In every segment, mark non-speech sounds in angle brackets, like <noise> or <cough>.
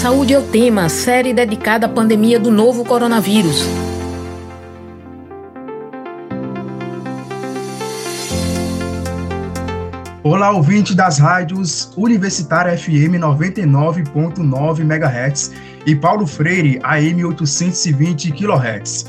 Saúde é o tema, série dedicada à pandemia do novo coronavírus. Olá, ouvinte das rádios Universitária FM 99.9 MHz e Paulo Freire AM 820 kHz.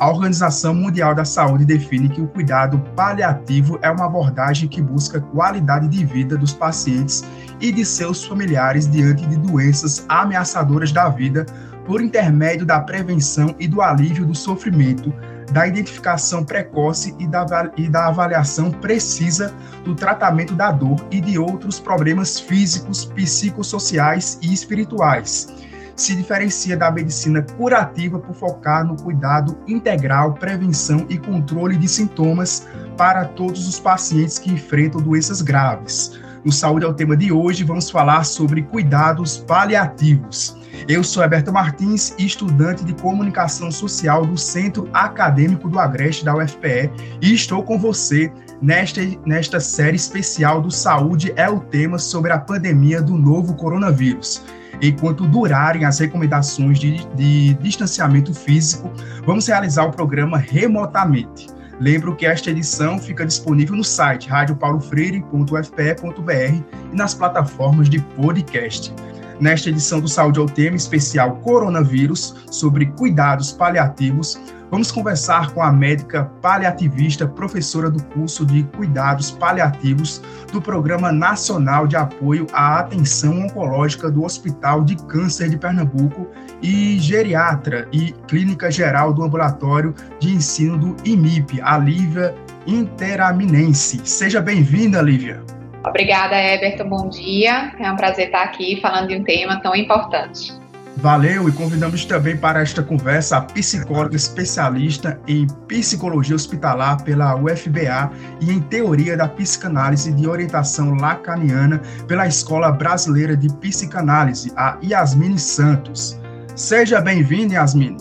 A Organização Mundial da Saúde define que o cuidado paliativo é uma abordagem que busca qualidade de vida dos pacientes e de seus familiares diante de doenças ameaçadoras da vida por intermédio da prevenção e do alívio do sofrimento, da identificação precoce e da, e da avaliação precisa do tratamento da dor e de outros problemas físicos, psicossociais e espirituais se diferencia da medicina curativa por focar no cuidado integral, prevenção e controle de sintomas para todos os pacientes que enfrentam doenças graves. No Saúde é o tema de hoje, vamos falar sobre cuidados paliativos. Eu sou Alberto Martins, estudante de comunicação social do Centro Acadêmico do Agreste da UFPE, e estou com você nesta, nesta série especial do Saúde é o tema sobre a pandemia do novo coronavírus enquanto durarem as recomendações de, de distanciamento físico, vamos realizar o programa remotamente. Lembro que esta edição fica disponível no site radiopaulofreire.ufpe.br e nas plataformas de podcast. Nesta edição do Saúde ao Tema especial Coronavírus, sobre cuidados paliativos, Vamos conversar com a médica paliativista, professora do curso de Cuidados Paliativos do Programa Nacional de Apoio à Atenção Oncológica do Hospital de Câncer de Pernambuco e geriatra e clínica geral do Ambulatório de Ensino do IMIP, a Lívia Interaminense. Seja bem-vinda, Lívia. Obrigada, Everton. Bom dia. É um prazer estar aqui falando de um tema tão importante. Valeu e convidamos também para esta conversa a psicóloga especialista em psicologia hospitalar pela UFBA e em teoria da psicanálise de orientação lacaniana pela Escola Brasileira de Psicanálise, a Yasmine Santos. Seja bem-vinda, Yasmine.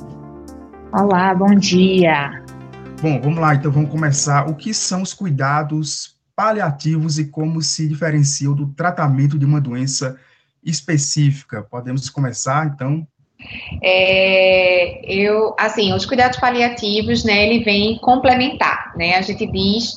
Olá, bom dia. Bom, vamos lá, então vamos começar. O que são os cuidados paliativos e como se diferenciam do tratamento de uma doença específica. Podemos começar, então? É, eu, assim, os cuidados paliativos, né, ele vem complementar, né, a gente diz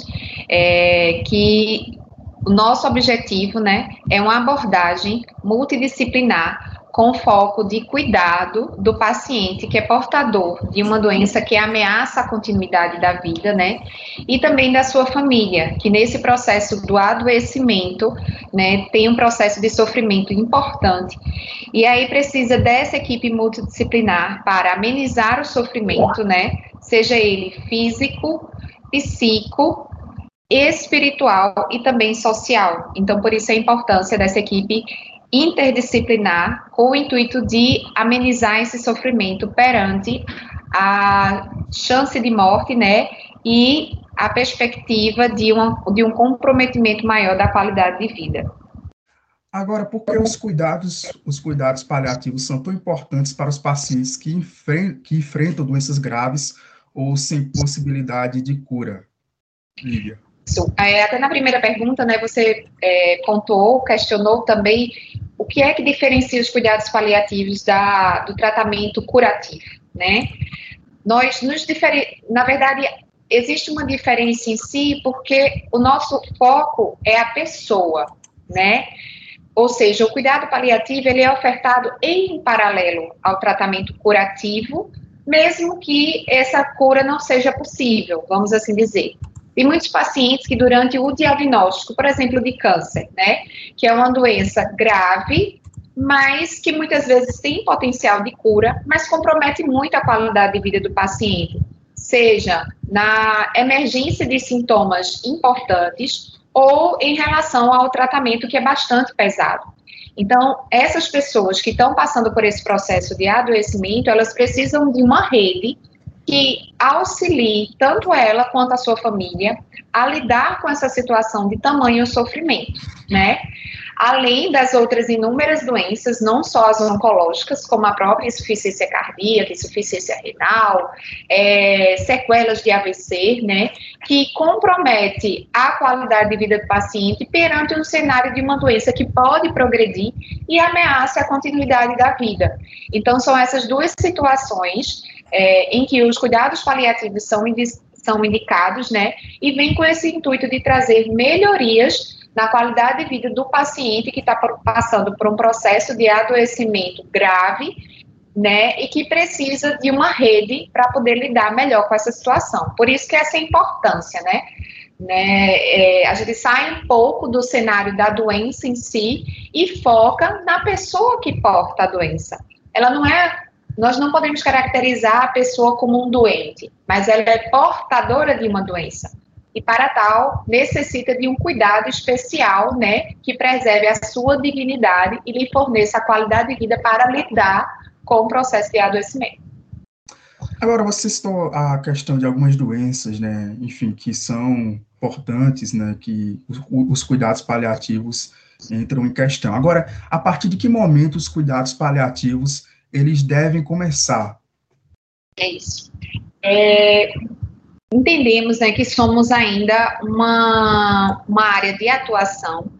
é, que o nosso objetivo, né, é uma abordagem multidisciplinar com foco de cuidado do paciente que é portador de uma doença que ameaça a continuidade da vida, né? E também da sua família, que nesse processo do adoecimento, né, tem um processo de sofrimento importante. E aí precisa dessa equipe multidisciplinar para amenizar o sofrimento, né? Seja ele físico, psíquico, espiritual e também social. Então, por isso a importância dessa equipe interdisciplinar com o intuito de amenizar esse sofrimento perante a chance de morte, né, e a perspectiva de, uma, de um comprometimento maior da qualidade de vida. Agora, por que os cuidados, os cuidados paliativos são tão importantes para os pacientes que, enfren que enfrentam doenças graves ou sem possibilidade de cura? Lívia. Isso. É, até na primeira pergunta, né, você é, pontuou, questionou também o que é que diferencia os cuidados paliativos da, do tratamento curativo, né? Nós nos difere... na verdade, existe uma diferença em si porque o nosso foco é a pessoa, né? Ou seja, o cuidado paliativo ele é ofertado em paralelo ao tratamento curativo, mesmo que essa cura não seja possível, vamos assim dizer. Tem muitos pacientes que durante o diagnóstico, por exemplo, de câncer, né, que é uma doença grave, mas que muitas vezes tem potencial de cura, mas compromete muito a qualidade de vida do paciente, seja na emergência de sintomas importantes ou em relação ao tratamento que é bastante pesado. Então, essas pessoas que estão passando por esse processo de adoecimento, elas precisam de uma rede que auxilie tanto ela quanto a sua família a lidar com essa situação de tamanho sofrimento, né? além das outras inúmeras doenças, não só as oncológicas, como a própria insuficiência cardíaca, insuficiência renal, é, sequelas de AVC, né, que compromete a qualidade de vida do paciente perante um cenário de uma doença que pode progredir e ameaça a continuidade da vida. Então, são essas duas situações é, em que os cuidados paliativos são, são indicados, né, e vem com esse intuito de trazer melhorias na qualidade de vida do paciente que está passando por um processo de adoecimento grave, né, e que precisa de uma rede para poder lidar melhor com essa situação. Por isso que essa importância, né, né, é, a gente sai um pouco do cenário da doença em si e foca na pessoa que porta a doença. Ela não é, nós não podemos caracterizar a pessoa como um doente, mas ela é portadora de uma doença e para tal necessita de um cuidado especial, né, que preserve a sua dignidade e lhe forneça a qualidade de vida para lidar com o processo de adoecimento. Agora, você citou a questão de algumas doenças, né, enfim, que são importantes, né, que os, os cuidados paliativos entram em questão. Agora, a partir de que momento os cuidados paliativos eles devem começar? É isso. É, entendemos né, que somos ainda uma, uma área de atuação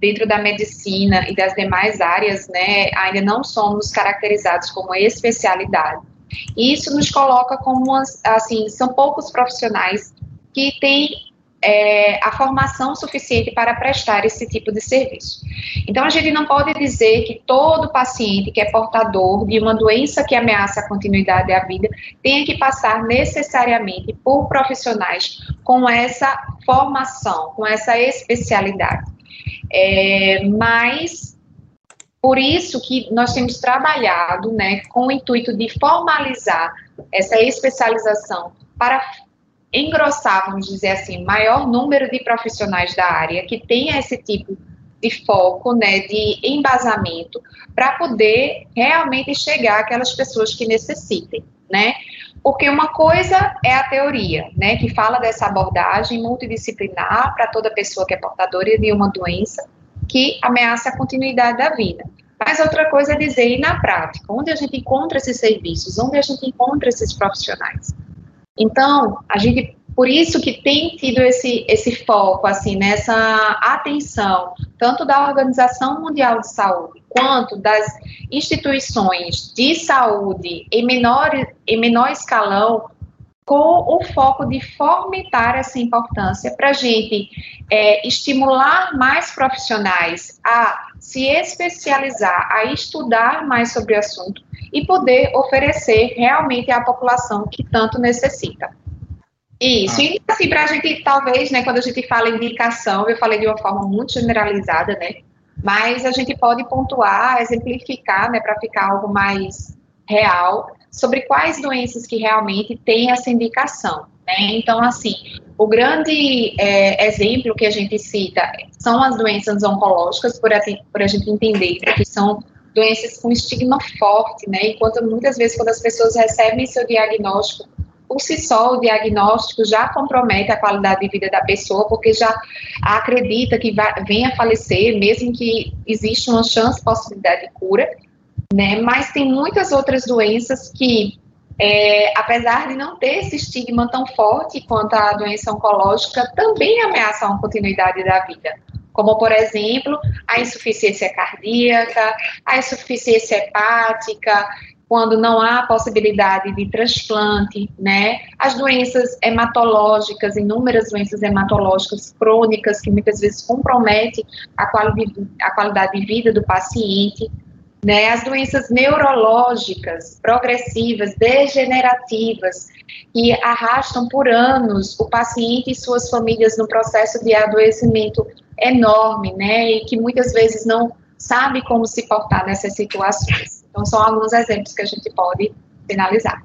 dentro da medicina e das demais áreas, né, ainda não somos caracterizados como especialidade. E isso nos coloca como, assim, são poucos profissionais que têm é, a formação suficiente para prestar esse tipo de serviço. Então, a gente não pode dizer que todo paciente que é portador de uma doença que ameaça a continuidade da vida tenha que passar necessariamente por profissionais com essa formação, com essa especialidade. É, mas por isso que nós temos trabalhado, né, com o intuito de formalizar essa especialização para engrossar, vamos dizer assim, maior número de profissionais da área que tenha esse tipo de foco, né, de embasamento, para poder realmente chegar àquelas pessoas que necessitem, né? Porque uma coisa é a teoria, né, que fala dessa abordagem multidisciplinar para toda pessoa que é portadora de uma doença que ameaça a continuidade da vida. Mas outra coisa é dizer, e na prática, onde a gente encontra esses serviços, onde a gente encontra esses profissionais? Então, a gente, por isso que tem tido esse, esse foco, assim, nessa atenção, tanto da Organização Mundial de Saúde, quanto das instituições de saúde em menor, em menor escalão, com o foco de fomentar essa importância para a gente é, estimular mais profissionais a se especializar, a estudar mais sobre o assunto e poder oferecer realmente à população que tanto necessita. Isso, e assim, para a gente, talvez, né, quando a gente fala indicação, eu falei de uma forma muito generalizada, né, mas a gente pode pontuar, exemplificar, né, para ficar algo mais real, sobre quais doenças que realmente têm essa indicação, né, então, assim, o grande é, exemplo que a gente cita são as doenças oncológicas, por a, por a gente entender que são doenças com estigma forte, né? Enquanto muitas vezes quando as pessoas recebem seu diagnóstico, por si só o diagnóstico já compromete a qualidade de vida da pessoa, porque já acredita que vai, venha a falecer, mesmo que exista uma chance, possibilidade de cura, né? Mas tem muitas outras doenças que é, apesar de não ter esse estigma tão forte quanto a doença oncológica, também ameaçam a continuidade da vida como, por exemplo, a insuficiência cardíaca, a insuficiência hepática, quando não há possibilidade de transplante, né? As doenças hematológicas, inúmeras doenças hematológicas crônicas que muitas vezes comprometem a qualidade, a qualidade de vida do paciente, né? As doenças neurológicas, progressivas, degenerativas, que arrastam por anos o paciente e suas famílias no processo de adoecimento enorme, né, e que muitas vezes não sabe como se portar nessas situações. Então, são alguns exemplos que a gente pode finalizar.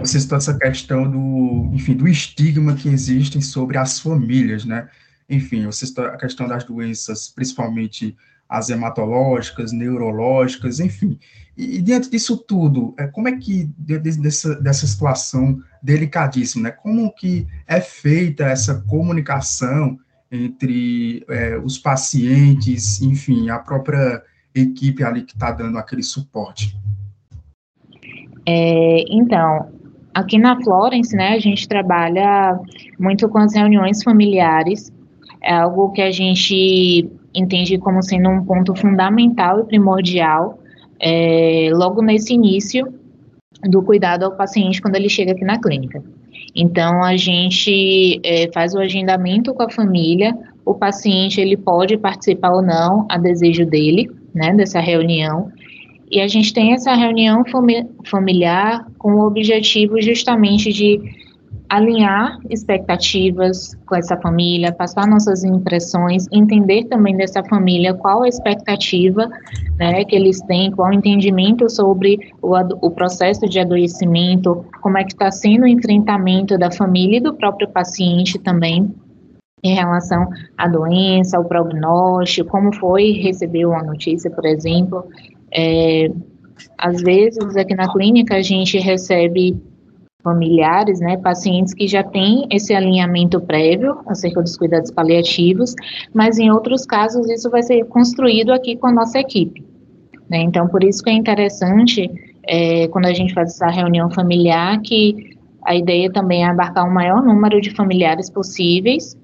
Você citou essa questão do, enfim, do estigma que existem sobre as famílias, né? Enfim, você citou a questão das doenças, principalmente as hematológicas, neurológicas, enfim. E, e diante disso tudo, é, como é que, dessa, dessa situação delicadíssima, né? Como que é feita essa comunicação entre é, os pacientes, enfim, a própria equipe ali que está dando aquele suporte? É, então, aqui na Florence, né, a gente trabalha muito com as reuniões familiares, é algo que a gente entende como sendo um ponto fundamental e primordial é, logo nesse início do cuidado ao paciente quando ele chega aqui na clínica. Então, a gente é, faz o agendamento com a família, o paciente ele pode participar ou não, a desejo dele, né, dessa reunião, e a gente tem essa reunião familiar com o objetivo justamente de alinhar expectativas com essa família, passar nossas impressões, entender também dessa família qual a expectativa né, que eles têm, qual o entendimento sobre o, o processo de adoecimento, como é que está sendo o enfrentamento da família e do próprio paciente também em relação à doença, ao prognóstico, como foi receber uma notícia, por exemplo. É, às vezes, aqui na clínica, a gente recebe familiares, né, pacientes que já têm esse alinhamento prévio acerca dos cuidados paliativos, mas em outros casos isso vai ser construído aqui com a nossa equipe. Né? Então, por isso que é interessante, é, quando a gente faz essa reunião familiar, que a ideia também é abarcar o maior número de familiares possíveis,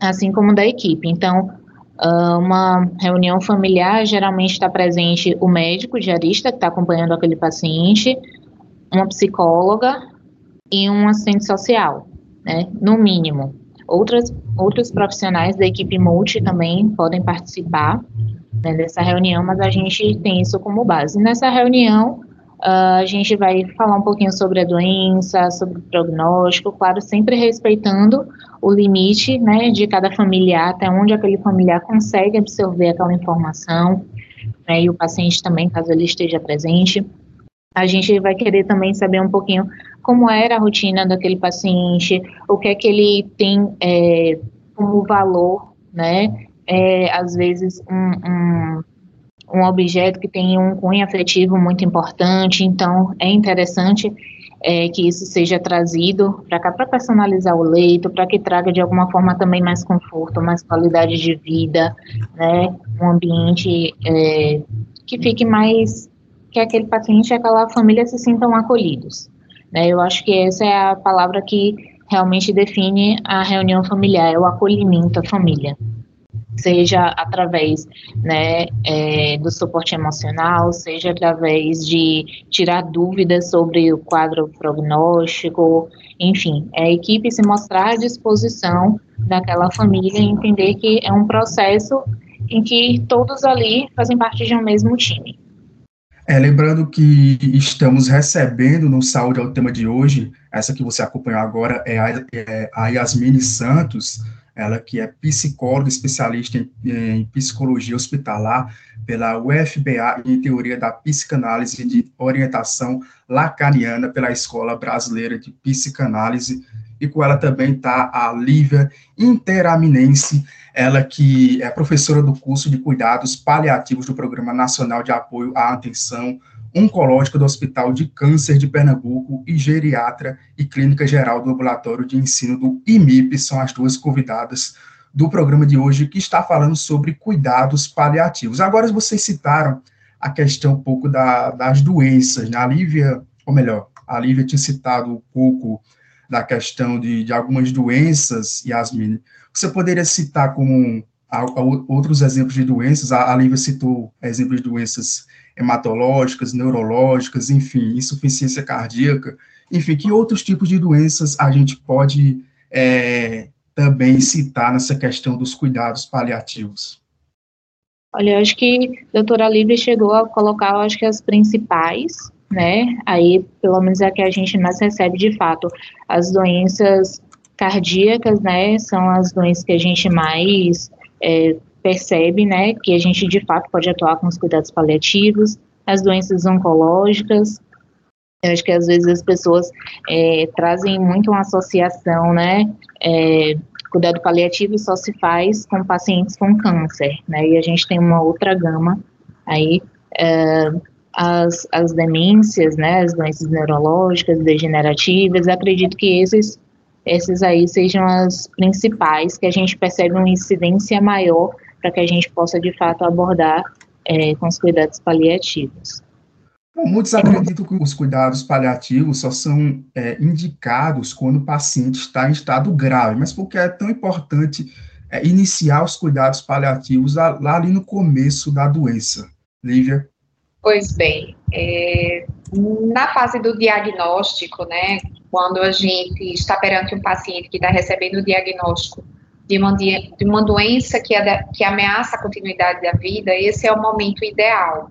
assim como da equipe. Então, ah, uma reunião familiar geralmente está presente o médico diarista que está acompanhando aquele paciente, uma psicóloga e um assistente social, né, no mínimo. Outras, outros profissionais da equipe multi também podem participar né, dessa reunião, mas a gente tem isso como base. Nessa reunião, uh, a gente vai falar um pouquinho sobre a doença, sobre o prognóstico, claro, sempre respeitando o limite né, de cada familiar, até onde aquele familiar consegue absorver aquela informação, né, e o paciente também, caso ele esteja presente. A gente vai querer também saber um pouquinho como era a rotina daquele paciente, o que é que ele tem é, como valor, né? É, às vezes um, um, um, objeto que tem um cunho afetivo muito importante, então é interessante é, que isso seja trazido para cá para personalizar o leito, para que traga de alguma forma também mais conforto, mais qualidade de vida, né? Um ambiente é, que fique mais que aquele paciente e aquela família se sintam acolhidos. Né? Eu acho que essa é a palavra que realmente define a reunião familiar, é o acolhimento à família. Seja através né, é, do suporte emocional, seja através de tirar dúvidas sobre o quadro prognóstico, enfim, é a equipe se mostrar à disposição daquela família e entender que é um processo em que todos ali fazem parte de um mesmo time. É, lembrando que estamos recebendo no Saúde ao tema de hoje, essa que você acompanhou agora é a, é a Yasmine Santos, ela que é psicóloga, especialista em, em, psicologia hospitalar pela UFBA em teoria da psicanálise de orientação lacaniana pela Escola Brasileira de Psicanálise, e com ela também está a Lívia Interaminense, ela que é professora do curso de cuidados paliativos do Programa Nacional de Apoio à Atenção Oncológica do Hospital de Câncer de Pernambuco e geriatra e clínica geral do Ambulatório de Ensino do IMIP, são as duas convidadas do programa de hoje, que está falando sobre cuidados paliativos. Agora, vocês citaram a questão um pouco da, das doenças, né? A Lívia, ou melhor, a Lívia tinha citado um pouco da questão de, de algumas doenças, Yasmin. Você poderia citar como outros exemplos de doenças? A, a Lívia citou exemplos de doenças hematológicas, neurológicas, enfim, insuficiência cardíaca, enfim, que outros tipos de doenças a gente pode é, também citar nessa questão dos cuidados paliativos? Olha, eu acho que a doutora Lívia chegou a colocar, eu acho que as principais, né? Aí, pelo menos é que a gente mais recebe de fato. As doenças cardíacas, né? São as doenças que a gente mais é, percebe, né? Que a gente de fato pode atuar com os cuidados paliativos. As doenças oncológicas. Eu acho que às vezes as pessoas é, trazem muito uma associação, né? É, cuidado paliativo só se faz com pacientes com câncer, né? E a gente tem uma outra gama aí é, as, as demências, né, as doenças neurológicas, degenerativas, acredito que esses essas aí sejam as principais, que a gente percebe uma incidência maior para que a gente possa, de fato, abordar é, com os cuidados paliativos. Bom, muitos acreditam que os cuidados paliativos só são é, indicados quando o paciente está em estado grave, mas por que é tão importante é, iniciar os cuidados paliativos lá, lá, ali no começo da doença? Lívia? Pois bem, é, na fase do diagnóstico, né, quando a gente está perante um paciente que está recebendo o diagnóstico de uma, de uma doença que, é que ameaça a continuidade da vida, esse é o momento ideal.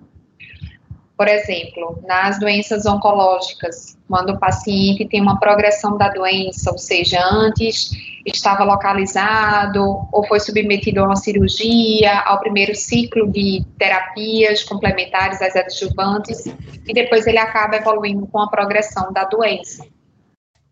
Por exemplo, nas doenças oncológicas, quando o paciente tem uma progressão da doença, ou seja, antes estava localizado ou foi submetido a uma cirurgia, ao primeiro ciclo de terapias complementares às adjuvantes, e depois ele acaba evoluindo com a progressão da doença.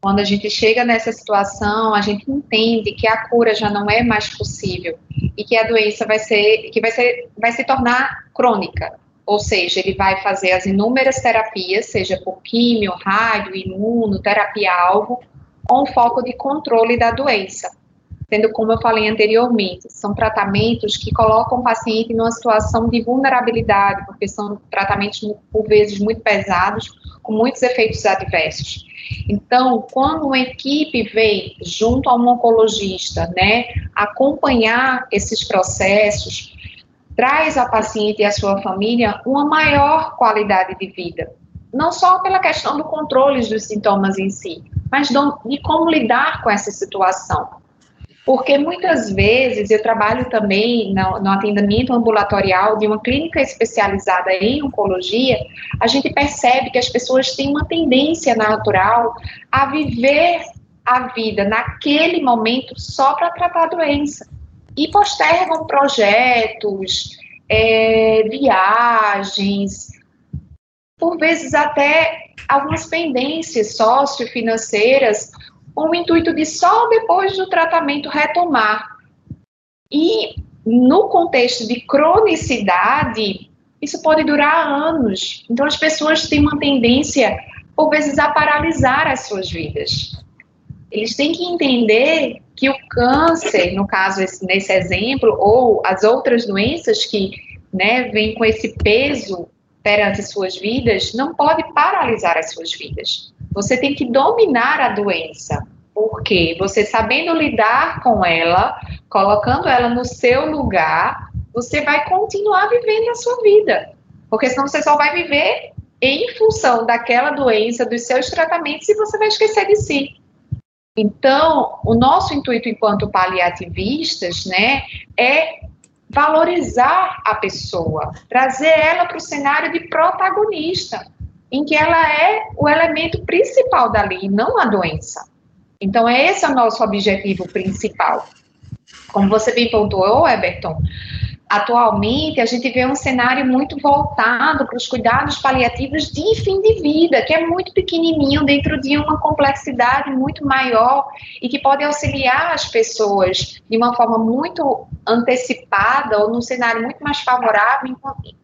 Quando a gente chega nessa situação, a gente entende que a cura já não é mais possível e que a doença vai ser, que vai ser, vai se tornar crônica. Ou seja, ele vai fazer as inúmeras terapias, seja por químio, rádio, imuno, terapia-alvo, com foco de controle da doença. Sendo como eu falei anteriormente, são tratamentos que colocam o paciente numa situação de vulnerabilidade, porque são tratamentos, por vezes, muito pesados, com muitos efeitos adversos. Então, quando uma equipe vem junto a um oncologista, né, acompanhar esses processos, traz ao paciente e à sua família uma maior qualidade de vida. Não só pela questão do controle dos sintomas em si, mas de como lidar com essa situação. Porque muitas vezes eu trabalho também no, no, atendimento ambulatorial de uma clínica especializada em oncologia, a gente percebe que as pessoas têm uma tendência natural a viver a vida naquele momento só para tratar a doença. E postergam projetos, é, viagens, por vezes até algumas pendências sociofinanceiras com o intuito de só depois do tratamento retomar. E no contexto de cronicidade, isso pode durar anos. Então as pessoas têm uma tendência, por vezes, a paralisar as suas vidas. Eles têm que entender que o câncer, no caso, esse, nesse exemplo, ou as outras doenças que né, vêm com esse peso perante suas vidas, não pode paralisar as suas vidas. Você tem que dominar a doença. Porque você sabendo lidar com ela, colocando ela no seu lugar, você vai continuar vivendo a sua vida. Porque senão você só vai viver em função daquela doença, dos seus tratamentos, e você vai esquecer de si. Então, o nosso intuito enquanto paliativistas, né, é valorizar a pessoa, trazer ela para o cenário de protagonista em que ela é o elemento principal dali, não a doença. Então, esse é o nosso objetivo principal. Como você bem pontuou, Everton, atualmente a gente vê um cenário muito voltado para os cuidados paliativos de fim de vida, que é muito pequenininho dentro de uma complexidade muito maior e que pode auxiliar as pessoas de uma forma muito antecipada ou num cenário muito mais favorável,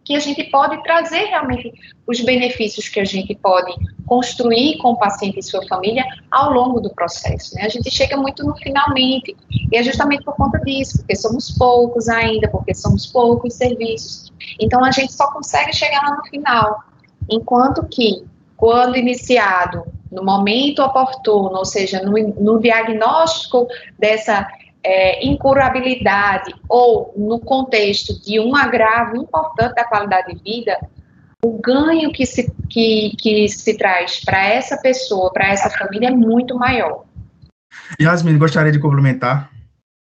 que a gente pode trazer realmente os benefícios que a gente pode construir com o paciente e sua família ao longo do processo. Né? A gente chega muito no finalmente, e é justamente por conta disso, porque somos poucos ainda, porque somos poucos serviços. Então a gente só consegue chegar lá no final. Enquanto que, quando iniciado, no momento oportuno, ou seja, no, no diagnóstico dessa é, incurabilidade ou no contexto de um agravo importante da qualidade de vida, o ganho que se, que, que se traz para essa pessoa, para essa família, é muito maior. Yasmin, gostaria de complementar?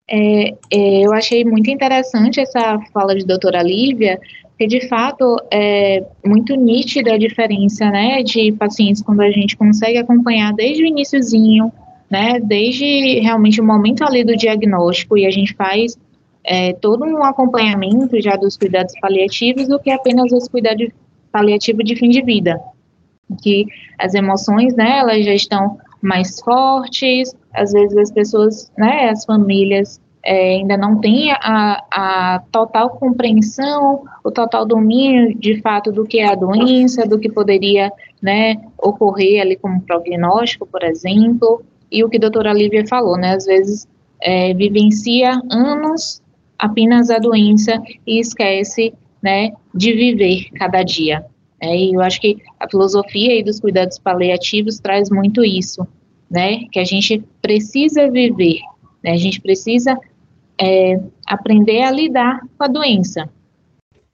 É, é, eu achei muito interessante essa fala de doutora Lívia, porque de fato é muito nítida a diferença, né, de pacientes quando a gente consegue acompanhar desde o iníciozinho, né, desde realmente o momento ali do diagnóstico e a gente faz é, todo um acompanhamento já dos cuidados paliativos do que apenas os cuidados paliativo de fim de vida, que as emoções, né, elas já estão mais fortes, às vezes as pessoas, né, as famílias é, ainda não têm a, a total compreensão, o total domínio, de fato, do que é a doença, do que poderia, né, ocorrer ali como prognóstico, por exemplo, e o que a doutora Lívia falou, né? Às vezes é, vivencia anos apenas a doença e esquece, né, de viver cada dia. É, e eu acho que a filosofia e dos cuidados paliativos traz muito isso, né? Que a gente precisa viver, né? A gente precisa é, aprender a lidar com a doença.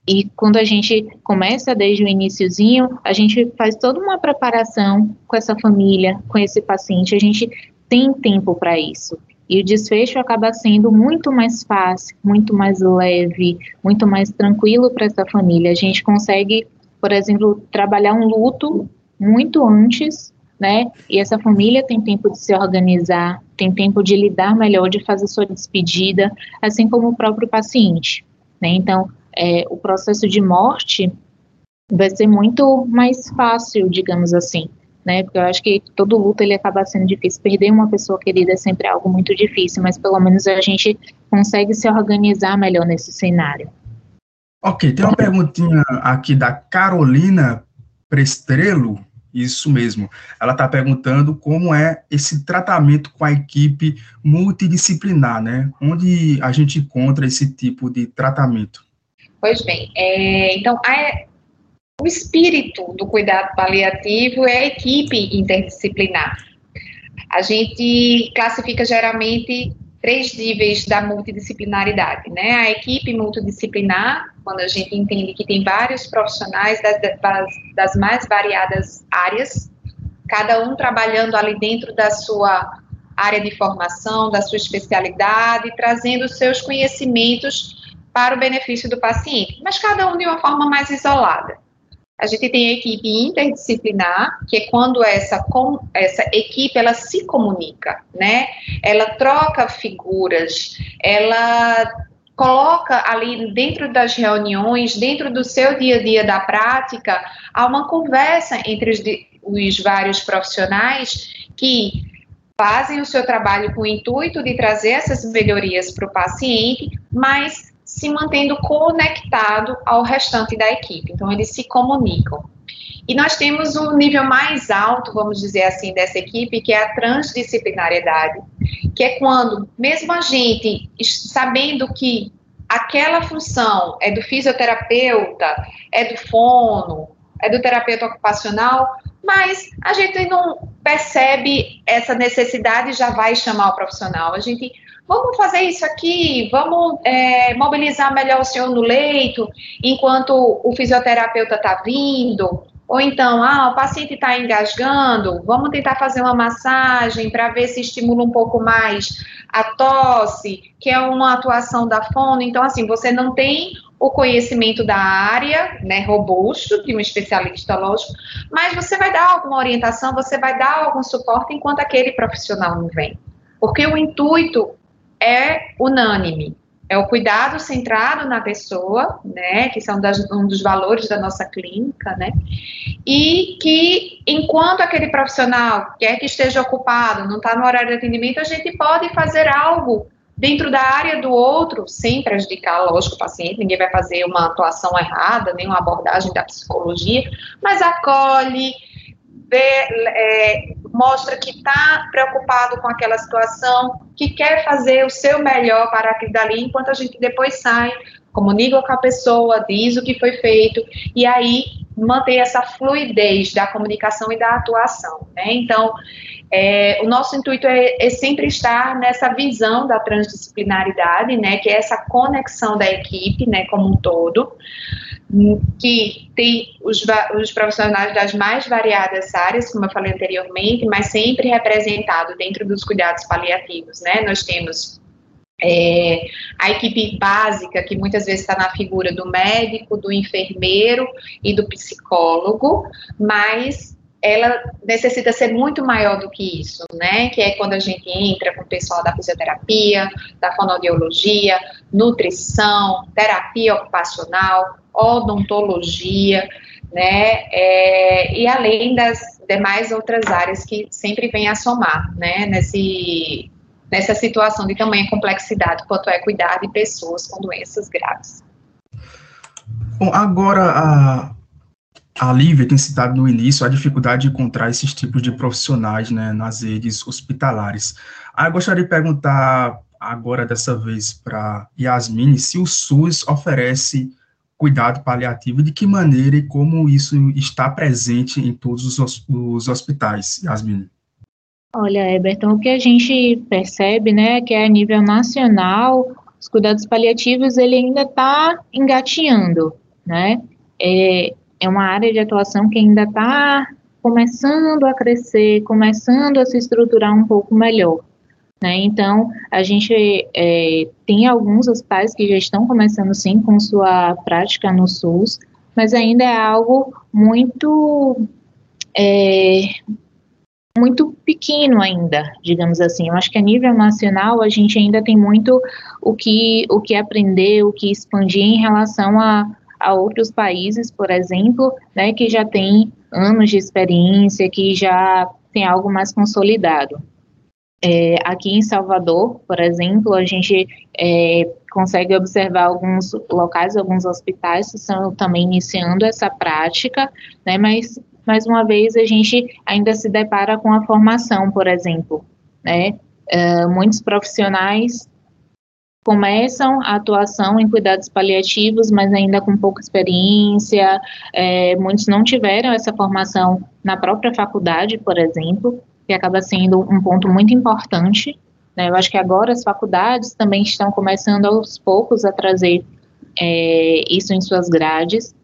E quando a gente começa desde o iníciozinho, a gente faz toda uma preparação com essa família, com esse paciente, a gente tem tempo para isso. E o desfecho acaba sendo muito mais fácil, muito mais leve, muito mais tranquilo para essa família. A gente consegue, por exemplo, trabalhar um luto muito antes, né? E essa família tem tempo de se organizar, tem tempo de lidar melhor, de fazer sua despedida, assim como o próprio paciente, né? Então, é, o processo de morte vai ser muito mais fácil, digamos assim, né? Porque eu acho que todo luto ele acaba sendo difícil. Perder uma pessoa querida é sempre algo muito difícil, mas pelo menos a gente consegue se organizar melhor nesse cenário. Ok, tem uma perguntinha aqui da Carolina Prestrelo. Isso mesmo. Ela está perguntando como é esse tratamento com a equipe multidisciplinar, né? Onde a gente encontra esse tipo de tratamento? Pois bem, é, então a, o espírito do cuidado paliativo é a equipe interdisciplinar. A gente classifica geralmente três níveis da multidisciplinaridade, né? A equipe multidisciplinar, quando a gente entende que tem vários profissionais das, das, das mais variadas áreas, cada um trabalhando ali dentro da sua área de formação, da sua especialidade, trazendo seus conhecimentos para o benefício do paciente, mas cada um de uma forma mais isolada. A gente tem a equipe interdisciplinar, que é quando essa, com, essa equipe ela se comunica, né? Ela troca figuras, ela coloca ali dentro das reuniões, dentro do seu dia a dia da prática, há uma conversa entre os, os vários profissionais que fazem o seu trabalho com o intuito de trazer essas melhorias para o paciente, mas se mantendo conectado ao restante da equipe. Então, eles se comunicam. E nós temos um nível mais alto, vamos dizer assim, dessa equipe, que é a transdisciplinariedade, que é quando, mesmo a gente sabendo que aquela função é do fisioterapeuta, é do fono, é do terapeuta ocupacional, mas a gente não percebe essa necessidade e já vai chamar o profissional. A gente vamos fazer isso aqui, vamos é, mobilizar melhor o senhor no leito, enquanto o fisioterapeuta está vindo, ou então, ah, o paciente está engasgando, vamos tentar fazer uma massagem para ver se estimula um pouco mais a tosse, que é uma atuação da fono. Então, assim, você não tem o conhecimento da área, né, robusto, de um especialista, lógico, mas você vai dar alguma orientação, você vai dar algum suporte enquanto aquele profissional não vem. Porque o intuito é unânime. É o cuidado centrado na pessoa, né, que são das, um dos valores da nossa clínica, né, e que enquanto aquele profissional quer que esteja ocupado, não está no horário de atendimento, a gente pode fazer algo dentro da área do outro, sem prejudicar, lógico, o paciente, ninguém vai fazer uma atuação errada, nem uma abordagem da psicologia, mas acolhe, vê, é, mostra que está preocupado com aquela situação, que quer fazer o seu melhor para aquilo dali, enquanto a gente depois sai, comunica com a pessoa, diz o que foi feito, e aí manter essa fluidez da comunicação e da atuação. Né? Então, é, o nosso intuito é, é, sempre estar nessa visão da transdisciplinaridade, né, que é essa conexão da equipe, né, como um todo, que tem os, os, profissionais das mais variadas áreas, como eu falei anteriormente, mas sempre representado dentro dos cuidados paliativos, né? Nós temos é, a equipe básica, que muitas vezes está na figura do médico, do enfermeiro e do psicólogo, mas ela necessita ser muito maior do que isso, né? Que é quando a gente entra com o pessoal da fisioterapia, da fonoaudiologia, nutrição, terapia ocupacional, odontologia, né? É, e além das demais outras áreas que sempre vêm a somar, né? Nesse, nessa situação de tamanha complexidade quanto é cuidar de pessoas com doenças graves. Bom, agora a a Lívia tem citado no início a dificuldade de encontrar esses tipos de profissionais né, nas redes hospitalares. Ah, eu gostaria de perguntar agora, dessa vez, para Yasmine, se o SUS oferece cuidado paliativo, de que maneira e como isso está presente em todos os, os hospitais, Yasmine? Olha, Eberton, o que a gente percebe, né, que é a nível nacional, os cuidados paliativos, ele ainda está engatinhando, né, é, é uma área de atuação que ainda está começando a crescer, começando a se estruturar um pouco melhor. Né? Então, a gente é, tem alguns hospitais que já estão começando sim com sua prática no SUS, mas ainda é algo muito é, muito pequeno ainda, digamos assim. Eu acho que a nível nacional a gente ainda tem muito o que o que aprender, o que expandir em relação a, a outros países, por exemplo, né, que já tem anos de experiência, que já tem algo mais consolidado. É, aqui em Salvador, por exemplo, a gente é, consegue observar alguns locais, alguns hospitais que estão também iniciando essa prática, né, mas, mais uma vez, a gente ainda se depara com a formação, por exemplo, né, é, muitos profissionais começam a atuação em cuidados paliativos, mas ainda com pouca experiência, é, muitos não tiveram essa formação na própria faculdade, por exemplo, que acaba sendo um ponto muito importante. Né? Eu acho que agora as faculdades também estão começando aos poucos a trazer é, isso em suas grades,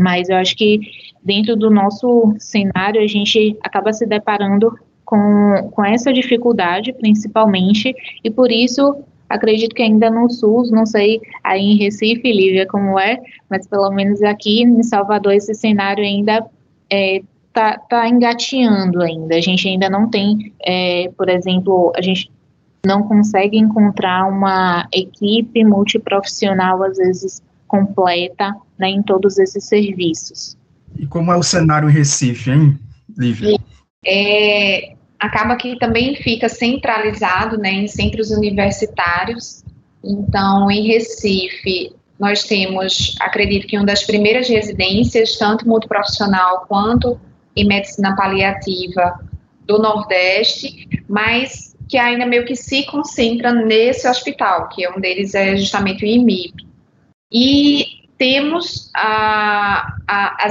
mas eu acho que dentro do nosso cenário a gente acaba se deparando com, com essa dificuldade, principalmente, e por isso acredito que ainda no SUS, não sei aí em Recife, Lívia, como é, mas pelo menos aqui em Salvador esse cenário ainda é, está tá engateando ainda. A gente ainda não tem, é, por exemplo, a gente não consegue encontrar uma equipe multiprofissional, às vezes, completa né, em todos esses serviços. E como é o cenário em Recife, hein, Lívia? É, acaba que também fica centralizado né, em centros universitários. Então, em Recife, nós temos, acredito que uma das primeiras residências, tanto multiprofissional quanto em medicina paliativa do Nordeste, mas que ainda meio que se concentra nesse hospital, que é um deles é justamente o IMIP. E temos a, a,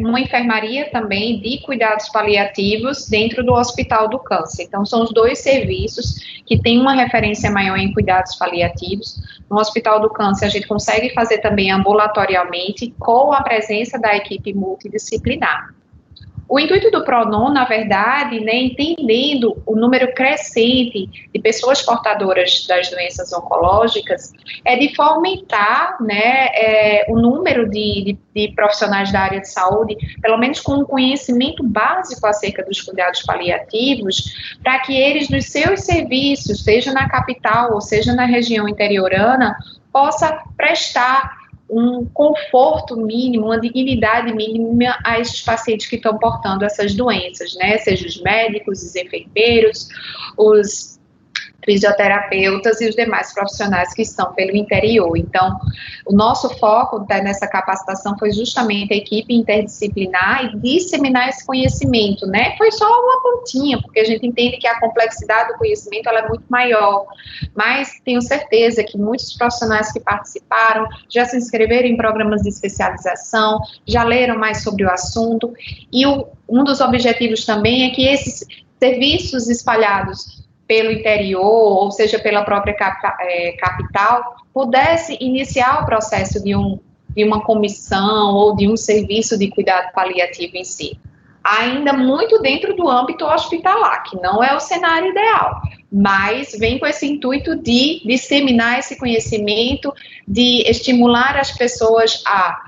uma enfermaria também de cuidados paliativos dentro do Hospital do Câncer. Então, são os dois serviços que têm uma referência maior em cuidados paliativos. No Hospital do Câncer, a gente consegue fazer também ambulatorialmente com a presença da equipe multidisciplinar. O intuito do PRONON, na verdade, né, entendendo o número crescente de pessoas portadoras das doenças oncológicas, é de fomentar né, é, o número de, de, de, profissionais da área de saúde, pelo menos com um conhecimento básico acerca dos cuidados paliativos, para que eles, nos seus serviços, seja na capital ou seja na região interiorana, possa prestar um conforto mínimo, uma dignidade mínima a esses pacientes que estão portando essas doenças, né? Seja os médicos, os enfermeiros, os fisioterapeutas e os demais profissionais que estão pelo interior. Então, o nosso foco tá, nessa capacitação foi justamente a equipe interdisciplinar e disseminar esse conhecimento, né? Foi só uma pontinha, porque a gente entende que a complexidade do conhecimento ela é muito maior, mas tenho certeza que muitos profissionais que participaram já se inscreveram em programas de especialização, já leram mais sobre o assunto, e o, um dos objetivos também é que esses serviços espalhados pelo interior, ou seja, pela própria é, capital, pudesse iniciar o processo de, um, de uma comissão ou de um serviço de cuidado paliativo em si. Ainda muito dentro do âmbito hospitalar, que não é o cenário ideal, mas vem com esse intuito de disseminar esse conhecimento, de estimular as pessoas a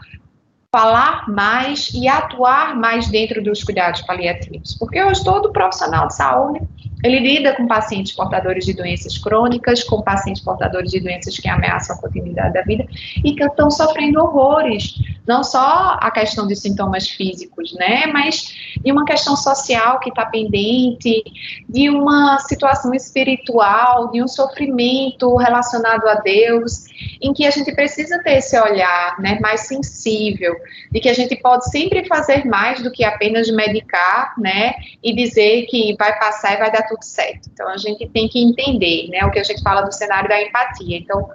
falar mais e atuar mais dentro dos cuidados paliativos. Porque hoje todo profissional de saúde ele lida com pacientes portadores de doenças crônicas, com pacientes portadores de doenças que ameaçam a continuidade da vida e que estão sofrendo horrores, não só a questão de sintomas físicos, né, mas de uma questão social que está pendente, de uma situação espiritual, de um sofrimento relacionado a Deus, em que a gente precisa ter esse olhar, né, mais sensível, de que a gente pode sempre fazer mais do que apenas medicar, né, e dizer que vai passar e vai dar tudo certo. Então, a gente tem que entender, né, o que a gente fala do cenário da empatia. Então,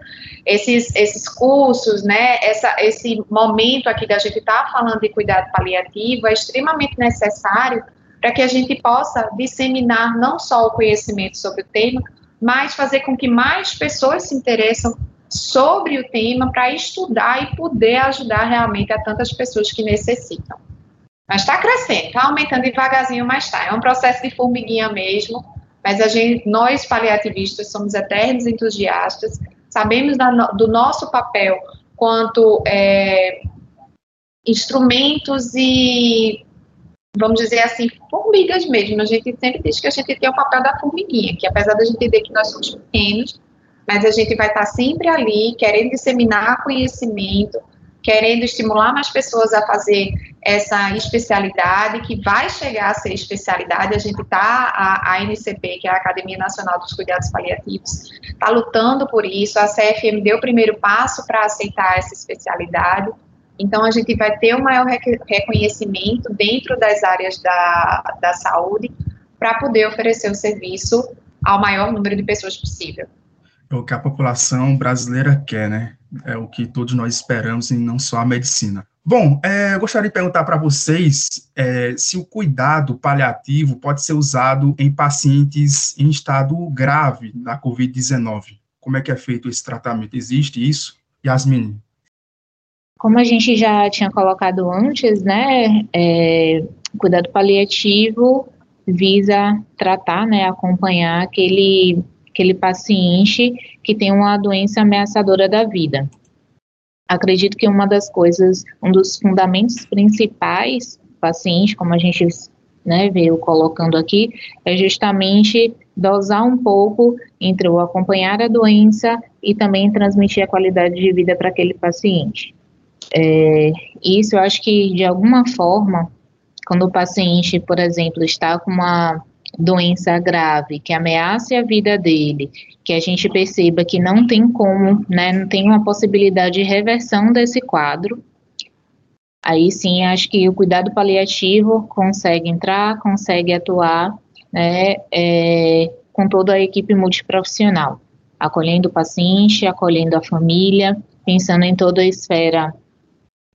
esses, esses cursos, né, essa, esse momento aqui da gente estar tá falando de cuidado paliativo é extremamente necessário para que a gente possa disseminar não só o conhecimento sobre o tema, mas fazer com que mais pessoas se interessem sobre o tema para estudar e poder ajudar realmente a tantas pessoas que necessitam. Mas está crescendo, está aumentando devagarzinho, mas está. É um processo de formiguinha mesmo, mas a gente, nós paliativistas somos eternos entusiastas, sabemos da, do nosso papel quanto é, instrumentos e, vamos dizer assim, formigas mesmo. A gente sempre diz que a gente tem o papel da formiguinha, que apesar da gente entender que nós somos pequenos, mas a gente vai estar sempre ali querendo disseminar conhecimento, querendo estimular mais pessoas a fazer essa especialidade, que vai chegar a ser especialidade. A gente está, a, a que é a Academia Nacional dos Cuidados Paliativos, está lutando por isso. A CFM deu o primeiro passo para aceitar essa especialidade. Então, a gente vai ter um maior reconhecimento dentro das áreas da, da saúde para poder oferecer o serviço ao maior número de pessoas possível. É o que a população brasileira quer, né? É o que todos nós esperamos e não só a medicina. Bom, é, eu gostaria de perguntar para vocês é, se o cuidado paliativo pode ser usado em pacientes em estado grave da Covid-19. Como é que é feito esse tratamento? Existe isso? Yasmin? Como a gente já tinha colocado antes, né, é, cuidado paliativo visa tratar, né, acompanhar aquele aquele paciente que tem uma doença ameaçadora da vida. Acredito que uma das coisas, um dos fundamentos principais do paciente, como a gente né, veio colocando aqui, é justamente dosar um pouco entre o acompanhar a doença e também transmitir a qualidade de vida para aquele paciente. É, isso eu acho que, de alguma forma, quando o paciente, por exemplo, está com uma doença grave que ameace a vida dele, que a gente perceba que não tem como, né, não tem uma possibilidade de reversão desse quadro, aí sim acho que o cuidado paliativo consegue entrar, consegue atuar, né, é, com toda a equipe multiprofissional, acolhendo o paciente, acolhendo a família, pensando em toda a esfera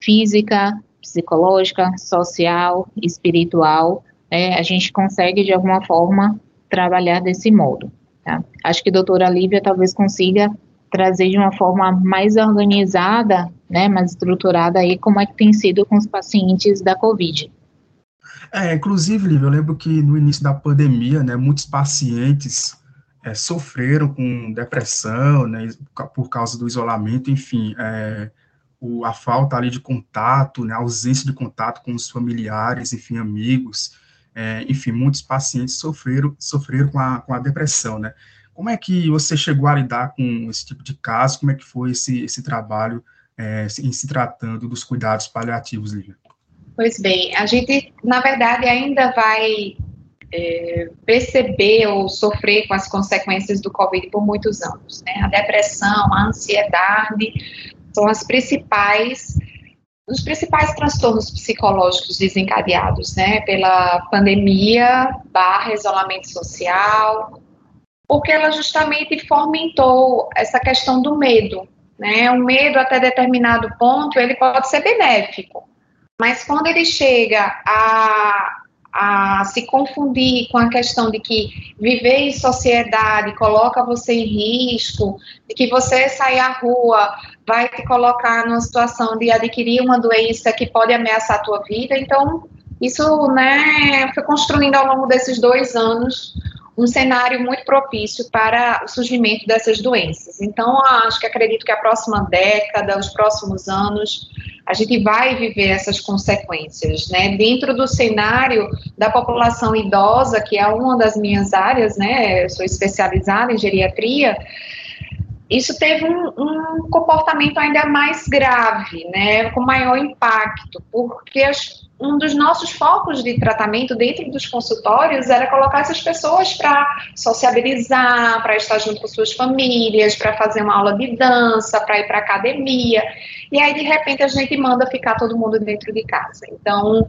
física, psicológica, social, espiritual, é, a gente consegue, de alguma forma, trabalhar desse modo. Tá? Acho que a doutora Lívia talvez consiga trazer de uma forma mais organizada, né, mais estruturada aí, como é que tem sido com os pacientes da Covid. É, inclusive, Lívia, eu lembro que no início da pandemia, né, muitos pacientes é, sofreram com depressão, né, por causa do isolamento, enfim, é, o, a falta ali de contato, né, a ausência de contato com os familiares, enfim, amigos, é, enfim, muitos pacientes sofreram, sofreram com a, com a depressão, né? Como é que você chegou a lidar com esse tipo de caso? Como é que foi esse, esse trabalho é, em se tratando dos cuidados paliativos, Lívia? Pois bem, a gente, na verdade, ainda vai é, perceber ou sofrer com as consequências do Covid por muitos anos. Né? A depressão, a ansiedade são as principais os principais transtornos psicológicos desencadeados, né, pela pandemia barra isolamento social, porque ela justamente fomentou essa questão do medo, né, o medo até determinado ponto, ele pode ser benéfico, mas quando ele chega a a se confundir com a questão de que viver em sociedade coloca você em risco, de que você sair à rua vai te colocar numa situação de adquirir uma doença que pode ameaçar a tua vida. Então, isso, né, foi construindo ao longo desses dois anos um cenário muito propício para o surgimento dessas doenças. Então, acho que acredito que a próxima década, os próximos anos, a gente vai viver essas consequências, né? Dentro do cenário da população idosa, que é uma das minhas áreas, né? Eu sou especializada em geriatria, isso teve um, um, comportamento ainda mais grave, né, com maior impacto, porque as, um dos nossos focos de tratamento dentro dos consultórios era colocar essas pessoas para sociabilizar, para estar junto com suas famílias, para fazer uma aula de dança, para ir para academia. E aí, de repente, a gente manda ficar todo mundo dentro de casa. Então,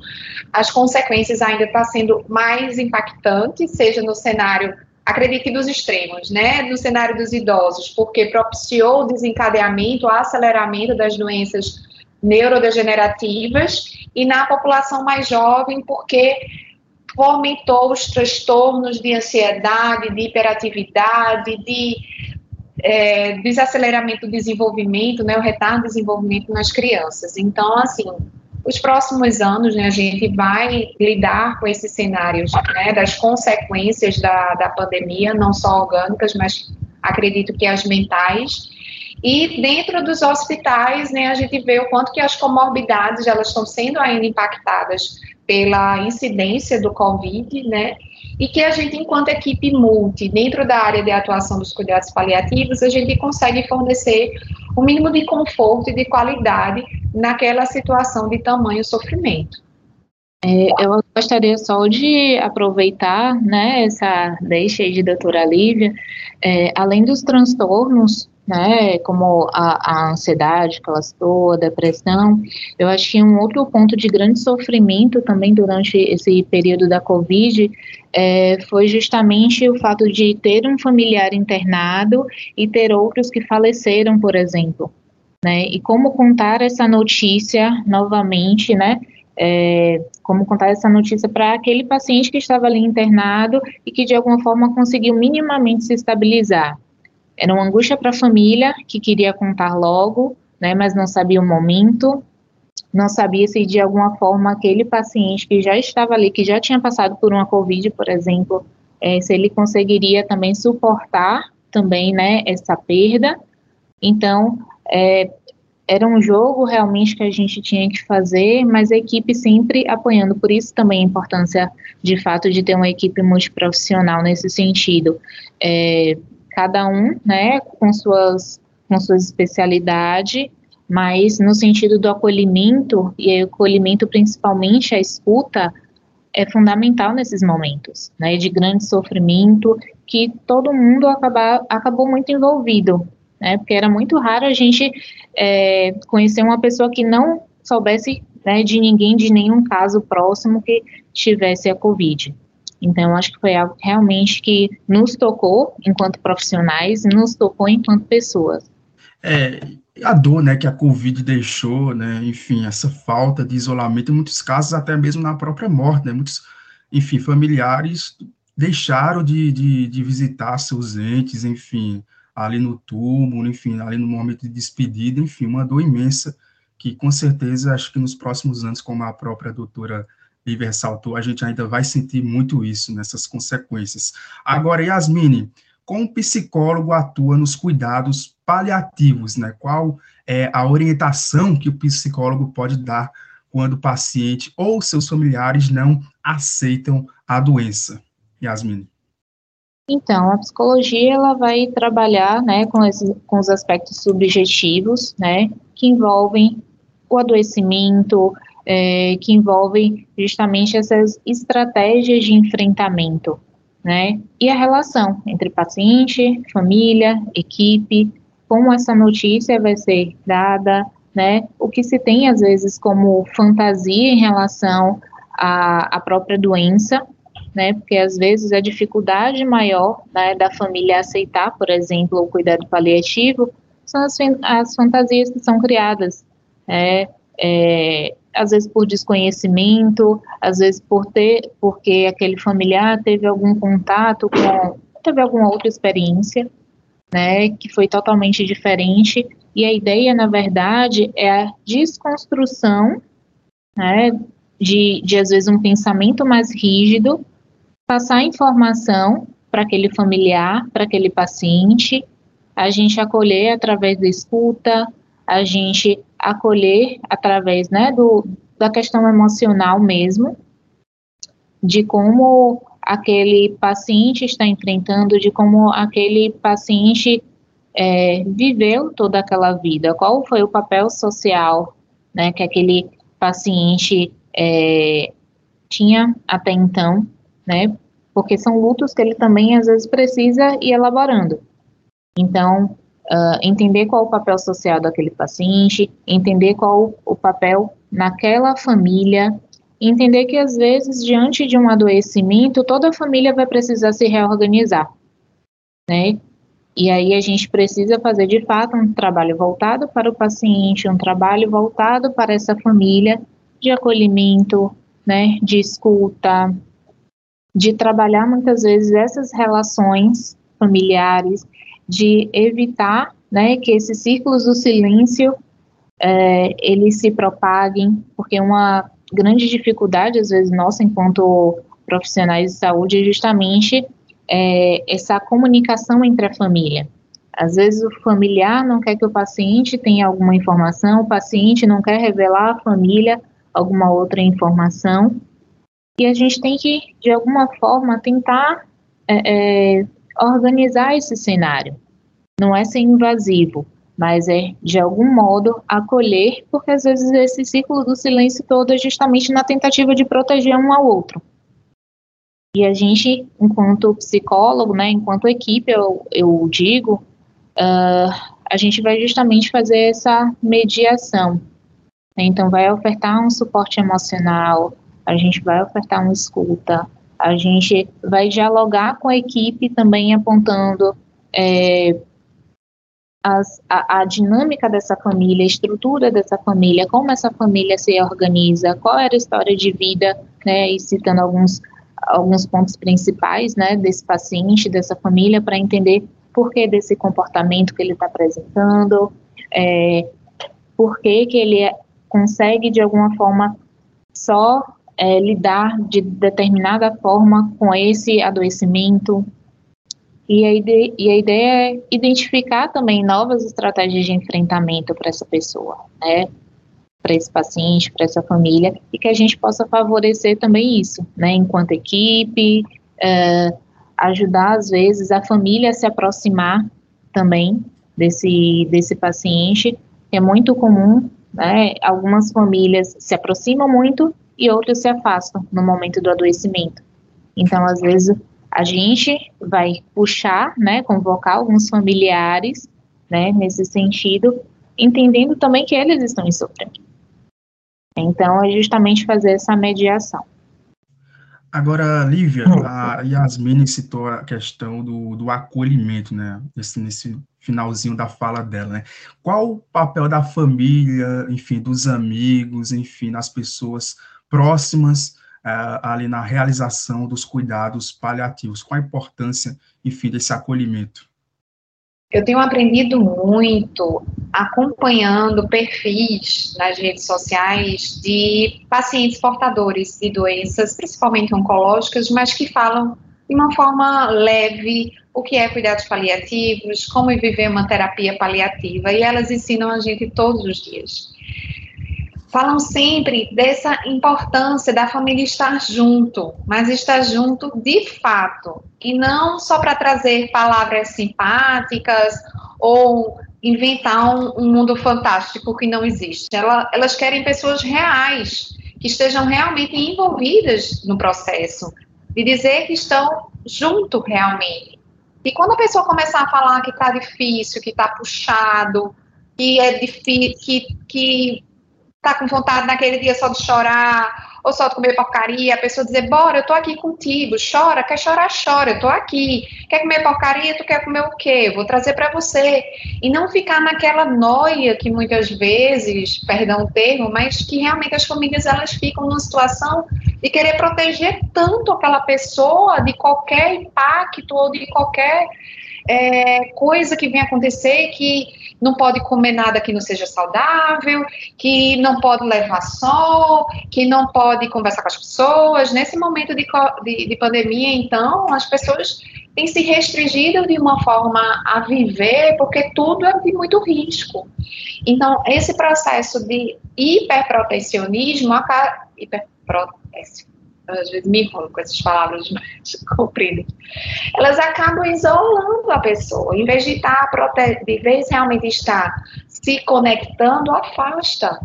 as consequências ainda estão tá sendo mais impactantes, seja no cenário acredite dos extremos, né, no cenário dos idosos, porque propiciou o desencadeamento, o aceleramento das doenças neurodegenerativas, e na população mais jovem, porque fomentou os transtornos de ansiedade, de hiperatividade, de é, desaceleramento do desenvolvimento, né, o retardo do desenvolvimento nas crianças. Então, assim, os próximos anos, né, a gente vai lidar com esses cenários, né, das consequências da, da pandemia, não só orgânicas, mas acredito que as mentais. E dentro dos hospitais, né, a gente vê o quanto que as comorbidades, elas estão sendo ainda impactadas pela incidência do Covid, né, e que a gente, enquanto equipe multi, dentro da área de atuação dos cuidados paliativos, a gente consegue fornecer o um mínimo de conforto e de qualidade naquela situação de tamanho sofrimento. É, eu gostaria só de aproveitar né, essa deixa de doutora Lívia, é, além dos transtornos né, como a, a ansiedade que ela citou, a depressão, eu acho que um outro ponto de grande sofrimento também durante esse período da Covid é, foi justamente o fato de ter um familiar internado e ter outros que faleceram, por exemplo, né, e como contar essa notícia novamente, né, é, como contar essa notícia para aquele paciente que estava ali internado e que de alguma forma conseguiu minimamente se estabilizar. Era uma angústia para a família que queria contar logo, né, mas não sabia o momento, não sabia se de alguma forma aquele paciente que já estava ali, que já tinha passado por uma COVID, por exemplo, é, se ele conseguiria também suportar também, né, essa perda. Então, é, era um jogo realmente que a gente tinha que fazer, mas a equipe sempre apoiando. Por isso também a importância, de fato, de ter uma equipe multiprofissional nesse sentido. É, cada um, né, com suas, com suas especialidades, mas no sentido do acolhimento, e acolhimento principalmente a escuta, é fundamental nesses momentos, né, de grande sofrimento, que todo mundo acaba, acabou muito envolvido, né, porque era muito raro a gente é, conhecer uma pessoa que não soubesse né, de ninguém, de nenhum caso próximo que tivesse a Covid. Então, acho que foi algo realmente que nos tocou enquanto profissionais e nos tocou enquanto pessoas. É, a dor, né, que a Covid deixou, né, enfim, essa falta de isolamento, em muitos casos até mesmo na própria morte, né, muitos, enfim, familiares deixaram de, de, de visitar seus entes, enfim, ali no túmulo, enfim, ali no momento de despedida, enfim, uma dor imensa que com certeza acho que nos próximos anos, como a própria doutora Lívia ressaltou, a gente ainda vai sentir muito isso, nessas consequências. Agora, Yasmine, como psicólogo atua nos cuidados paliativos, né? Qual é a orientação que o psicólogo pode dar quando o paciente ou seus familiares não aceitam a doença? Yasmine. Então, a psicologia ela vai trabalhar, né, com, esse, com os aspectos subjetivos, né, que envolvem o adoecimento, é, que envolvem justamente essas estratégias de enfrentamento, né? E a relação entre paciente, família, equipe, como essa notícia vai ser dada, né? O que se tem às vezes como fantasia em relação à, à própria doença, né? Porque às vezes a dificuldade maior né, da família aceitar, por exemplo, o cuidado paliativo, são as, as fantasias que são criadas. É, é, às vezes por desconhecimento, às vezes por ter, porque aquele familiar teve algum contato com, teve alguma outra experiência, né, que foi totalmente diferente, e a ideia, na verdade, é a desconstrução, né, de, de às vezes um pensamento mais rígido, passar informação para aquele familiar, para aquele paciente, a gente acolher através da escuta, a gente acolher através né, do, da questão emocional mesmo, de como aquele paciente está enfrentando, de como aquele paciente é, viveu toda aquela vida, qual foi o papel social né, que aquele paciente é, tinha até então, né, porque são lutos que ele também às vezes precisa ir elaborando. Então, uh, entender qual o papel social daquele paciente, entender qual o papel naquela família, entender que às vezes diante de um adoecimento toda a família vai precisar se reorganizar, né? E aí a gente precisa fazer de fato um trabalho voltado para o paciente, um trabalho voltado para essa família de acolhimento, né, de escuta, de trabalhar muitas vezes essas relações familiares, de evitar, né, que esses círculos do silêncio é, eles se propaguem, porque uma grande dificuldade às vezes nossa enquanto profissionais de saúde é justamente é, essa comunicação entre a família. Às vezes o familiar não quer que o paciente tenha alguma informação, o paciente não quer revelar à família alguma outra informação, e a gente tem que, de alguma forma, tentar é, é, organizar esse cenário. Não é ser invasivo, mas é, de algum modo, acolher, porque às vezes esse círculo do silêncio todo é justamente na tentativa de proteger um ao outro. E a gente, enquanto psicólogo, né, enquanto equipe, eu, eu digo, uh, a gente vai justamente fazer essa mediação. Então, vai ofertar um suporte emocional, a gente vai ofertar uma escuta, a gente vai dialogar com a equipe também apontando é, as, a, a, dinâmica dessa família, a estrutura dessa família, como essa família se organiza, qual era a história de vida, né, e citando alguns alguns pontos principais, né, desse paciente, dessa família, para entender por que desse comportamento que ele está apresentando, é, por que, que ele é, consegue, de alguma forma, só é, lidar de determinada forma com esse adoecimento. E a, ide e a ideia é identificar também novas estratégias de enfrentamento para essa pessoa, né? para esse paciente, para essa família, e que a gente possa favorecer também isso, né, enquanto equipe, é, ajudar às vezes a família a se aproximar também desse, desse paciente, é muito comum, né, algumas famílias se aproximam muito e outras se afastam no momento do adoecimento. Então, às vezes, a gente vai puxar, né, convocar alguns familiares, né, nesse sentido, entendendo também que eles estão em sofrimento. Então, é justamente fazer essa mediação. Agora, Lívia, a Yasmine citou a questão do, do acolhimento, né? Nesse, nesse finalzinho da fala dela, né? Qual o papel da família, enfim, dos amigos, enfim, das pessoas próximas uh, ali na realização dos cuidados paliativos? Qual a importância, enfim, desse acolhimento? Eu tenho aprendido muito acompanhando perfis nas redes sociais de pacientes portadores de doenças, principalmente oncológicas, mas que falam de uma forma leve o que é cuidados paliativos, como viver uma terapia paliativa, e elas ensinam a gente todos os dias falam sempre dessa importância da família estar junto, mas estar junto de fato, e não só para trazer palavras simpáticas ou inventar um, um, mundo fantástico que não existe. Ela, elas querem pessoas reais, que estejam realmente envolvidas no processo, de dizer que estão junto realmente. E quando a pessoa começar a falar que está difícil, que está puxado, que é difícil, que, que tá com vontade naquele dia só de chorar, ou só de comer porcaria, a pessoa dizer, bora, eu tô aqui contigo, chora, quer chorar, chora, eu tô aqui, quer comer porcaria, tu quer comer o quê? Vou trazer para você. E não ficar naquela noia que muitas vezes, perdão o termo, mas que realmente as famílias elas ficam numa situação de querer proteger tanto aquela pessoa de qualquer impacto ou de qualquer é, coisa que venha acontecer que não pode comer nada que não seja saudável, que não pode levar sol, que não pode conversar com as pessoas. Nesse momento de, de, de pandemia, então, as pessoas tem se restringido de uma forma a viver, porque tudo é de muito risco. Então, esse processo de hiperprotecionismo, hiperproteção, às vezes me enrolo com essas palavras <laughs> compridas, elas acabam isolando a pessoa. Em vez de estar, de vez realmente estar se conectando, afasta.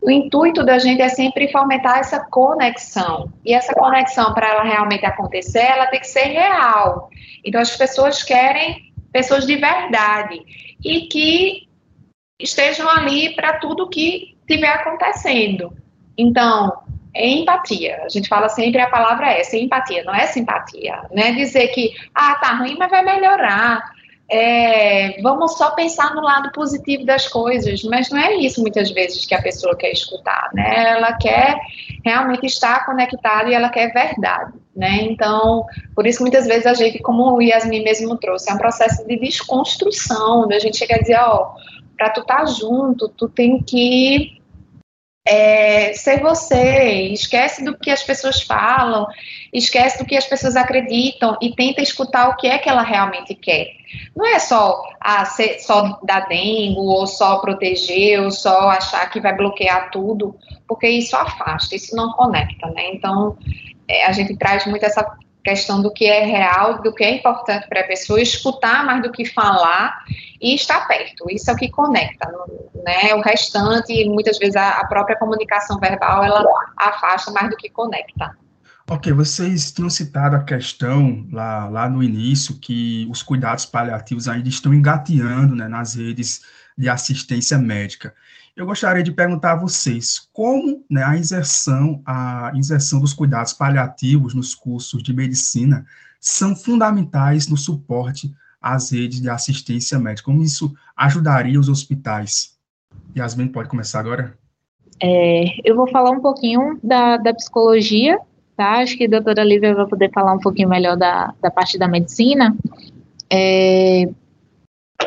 O intuito da gente é sempre fomentar essa conexão. E essa conexão, para ela realmente acontecer, ela tem que ser real. Então, as pessoas querem pessoas de verdade e que estejam ali para tudo que estiver acontecendo. Então, é empatia. A gente fala sempre a palavra é essa, empatia, não é simpatia. Não é dizer que, ah, tá ruim, mas vai melhorar. É, vamos só pensar no lado positivo das coisas, mas não é isso muitas vezes que a pessoa quer escutar, né? Ela quer realmente estar conectada e ela quer verdade, né? Então, por isso muitas vezes a gente, como o Yasmin mesmo trouxe, é um processo de desconstrução, da gente chega a dizer, ó, para tu estar tá junto, tu tem que é, ser você, esquece do que as pessoas falam, esquece do que as pessoas acreditam e tenta escutar o que é que ela realmente quer. Não é só ah, ser, só dar dengue, ou só proteger, ou só achar que vai bloquear tudo, porque isso afasta, isso não conecta, né? Então, é, a gente traz muito essa questão do que é real, do que é importante para a pessoa, escutar mais do que falar e estar perto. Isso é o que conecta, né? O restante, muitas vezes a, própria comunicação verbal, ela afasta mais do que conecta. Ok, vocês tinham citado a questão lá, lá no início que os cuidados paliativos ainda estão engateando né, nas redes de assistência médica. Eu gostaria de perguntar a vocês como né, a inserção, a inserção dos cuidados paliativos nos cursos de medicina são fundamentais no suporte às redes de assistência médica. Como isso ajudaria os hospitais? Yasmin, pode começar agora? É, eu vou falar um pouquinho da, da psicologia, tá? Acho que a doutora Lívia vai poder falar um pouquinho melhor da, da parte da medicina. É,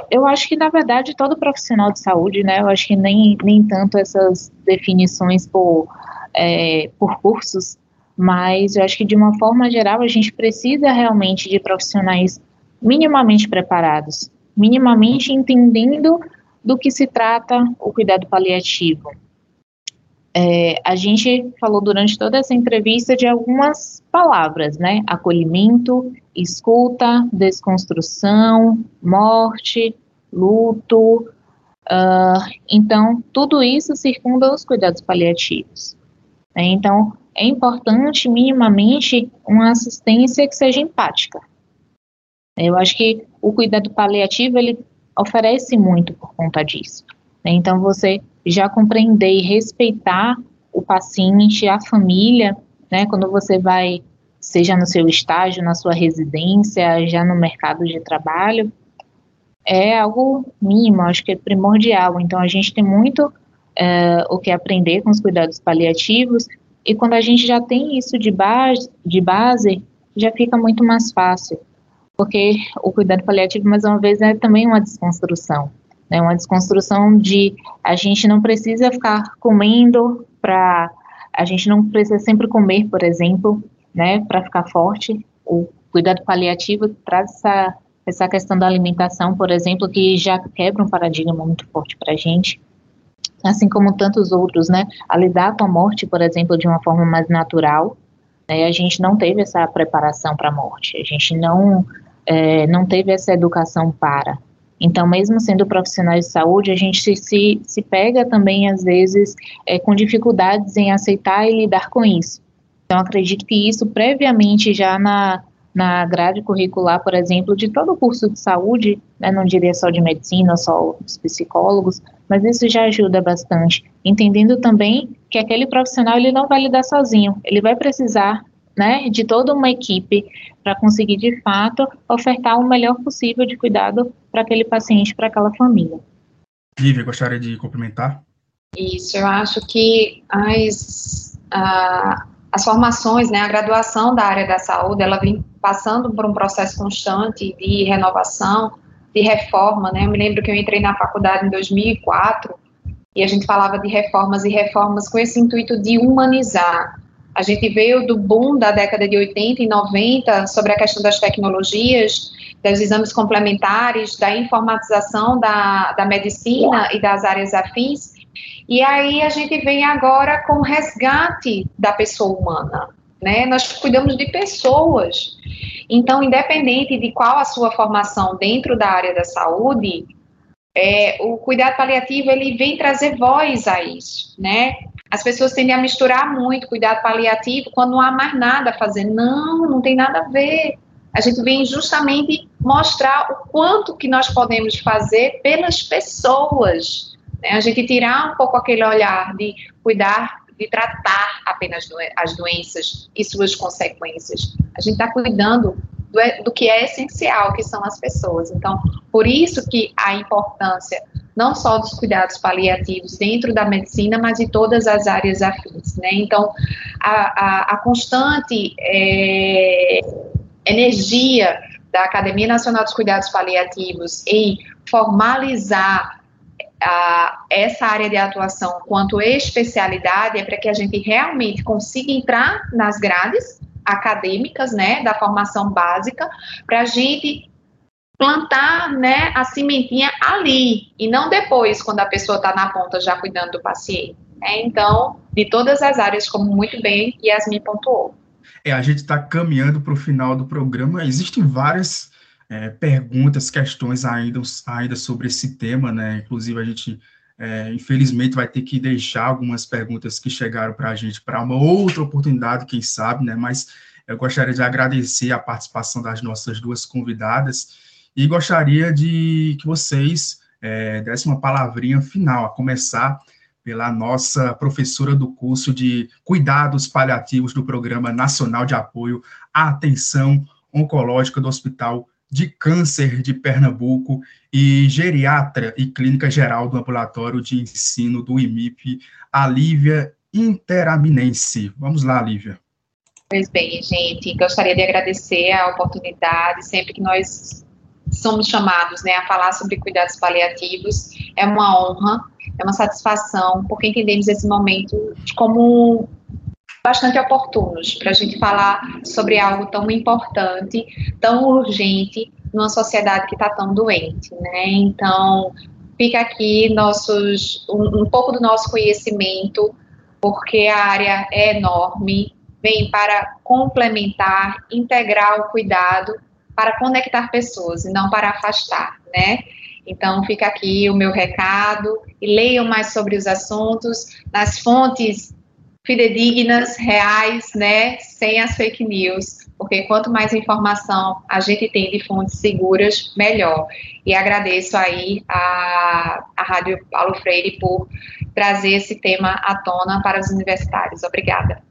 eu acho que, na verdade, todo profissional de saúde, né, eu acho que nem, nem tanto essas definições por, é, por cursos, mas eu acho que, de uma forma geral, a gente precisa realmente de profissionais minimamente preparados, minimamente entendendo do que se trata o cuidado paliativo. É, a gente falou durante toda essa entrevista de algumas palavras, né? Acolhimento, escuta, desconstrução, morte, luto. Uh, então, tudo isso circunda os cuidados paliativos. Né? Então, é importante, minimamente, uma assistência que seja empática. Eu acho que o cuidado paliativo, ele oferece muito por conta disso. Né? Então, você já compreender e respeitar o paciente, a família, né, quando você vai, seja no seu estágio, na sua residência, já no mercado de trabalho, é algo mínimo, acho que é primordial. Então, a gente tem muito é, o que aprender com os cuidados paliativos, e quando a gente já tem isso de base, de base, já fica muito mais fácil, porque o cuidado paliativo, mais uma vez, é também uma desconstrução né, uma desconstrução de a gente não precisa ficar comendo para a gente não precisa sempre comer, por exemplo, né, para ficar forte. O cuidado paliativo traz essa essa questão da alimentação, por exemplo, que já quebra um paradigma muito forte para a gente, assim como tantos outros, né? A lidar com a morte, por exemplo, de uma forma mais natural. Né, a gente não teve essa preparação para a morte, a gente não é, não teve essa educação para. Então, mesmo sendo profissionais de saúde, a gente se, se, pega também, às vezes, é, com dificuldades em aceitar e lidar com isso. Então, acredito que isso, previamente, já na, na grade curricular, por exemplo, de todo o curso de saúde, né, não diria só de medicina, só os psicólogos, mas isso já ajuda bastante. Entendendo também que aquele profissional ele não vai lidar sozinho, ele vai precisar né, de toda uma equipe para conseguir, de fato, ofertar o melhor possível de cuidado para aquele paciente, para aquela família. Lívia, gostaria de complementar? Isso, eu acho que as, a, as formações, né, a graduação da área da saúde, ela vem passando por um processo constante de renovação, de reforma, né, eu me lembro que eu entrei na faculdade em 2004 e a gente falava de reformas e reformas com esse intuito de humanizar, A gente veio do boom da década de 80 e 90 sobre a questão das tecnologias, dos exames complementares, da informatização da, da medicina e das áreas afins, e aí a gente vem agora com o resgate da pessoa humana, né? Nós cuidamos de pessoas. Então, independente de qual a sua formação dentro da área da saúde, é, o cuidado paliativo ele vem trazer voz a isso, né? As pessoas tendem a misturar muito cuidado paliativo quando não há mais nada a fazer. Não, não tem nada a ver. A gente vem justamente mostrar o quanto que nós podemos fazer pelas pessoas. Né? A gente tirar um pouco aquele olhar de cuidar, de tratar apenas as doenças e suas consequências. A gente está cuidando do, é, do que é essencial, que são as pessoas. Então, por isso que a importância não só dos cuidados paliativos dentro da medicina, mas de todas as áreas afins, né? Então, a, a, a constante é, energia da Academia Nacional dos Cuidados Paliativos em formalizar a, essa área de atuação quanto especialidade é para que a gente realmente consiga entrar nas grades acadêmicas, né, da formação básica, para a gente plantar, né, a cimentinha ali e não depois, quando a pessoa está na ponta já cuidando do paciente. Né? Então, de todas as áreas, como muito bem Yasmin pontuou. É, a gente está caminhando para o final do programa. Existem várias é, perguntas, questões ainda, ainda sobre esse tema, né? Inclusive, a gente é, infelizmente, vai ter que deixar algumas perguntas que chegaram para a gente para uma outra oportunidade, quem sabe, né? Mas eu gostaria de agradecer a participação das nossas duas convidadas e gostaria de que vocês é, dessem uma palavrinha final, a começar pela nossa professora do curso de Cuidados Paliativos do Programa Nacional de Apoio à Atenção Oncológica do Hospital de Câncer de Pernambuco e geriatra e clínica geral do ambulatório de ensino do IMIP, a Lívia Interaminense. Vamos lá, Lívia. Pois bem, gente, gostaria de agradecer a oportunidade, sempre que nós somos chamados né, a falar sobre cuidados paliativos, é uma honra, é uma satisfação, porque entendemos esse momento como bastante oportunos para a gente falar sobre algo tão importante, tão urgente, numa sociedade que está tão doente, né? Então, fica aqui nossos, um, um pouco do nosso conhecimento, porque a área é enorme, vem para complementar, integrar o cuidado, para conectar pessoas e não para afastar, né? Então, fica aqui o meu recado e leiam mais sobre os assuntos nas fontes fidedignas, reais, né, sem as fake news, porque quanto mais informação a gente tem de fontes seguras, melhor. E agradeço aí a, a Rádio Paulo Freire por trazer esse tema à tona para os universitários. Obrigada.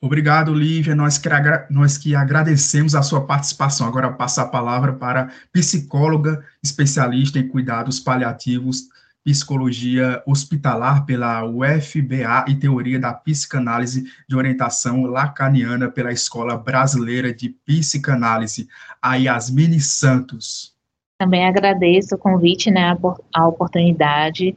Obrigado, Lívia. Nós que, nós que agradecemos a sua participação. Agora passo a palavra para a psicóloga especialista em cuidados paliativos Psicologia Hospitalar pela UFBA e Teoria da Psicanálise de Orientação Lacaniana pela Escola Brasileira de Psicanálise, a Yasmine Santos. Também agradeço o convite, né, a oportunidade.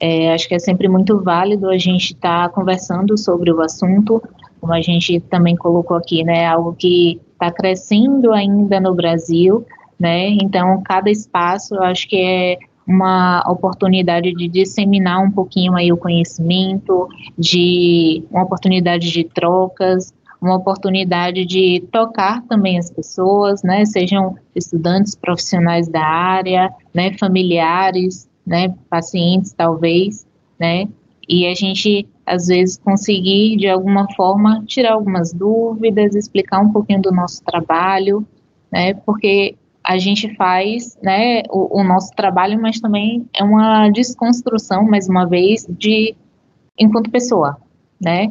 É, acho que é sempre muito válido a gente estar tá conversando sobre o assunto, como a gente também colocou aqui, né, algo que está crescendo ainda no Brasil, né, então cada espaço, eu acho que é uma oportunidade de disseminar um pouquinho aí o conhecimento, de uma oportunidade de trocas, uma oportunidade de tocar também as pessoas, né, sejam estudantes, profissionais da área, né, familiares, né, pacientes talvez, né, e a gente às vezes conseguir de alguma forma tirar algumas dúvidas, explicar um pouquinho do nosso trabalho, né, porque a gente faz né, o, o, nosso trabalho, mas também é uma desconstrução, mais uma vez, de enquanto pessoa, né?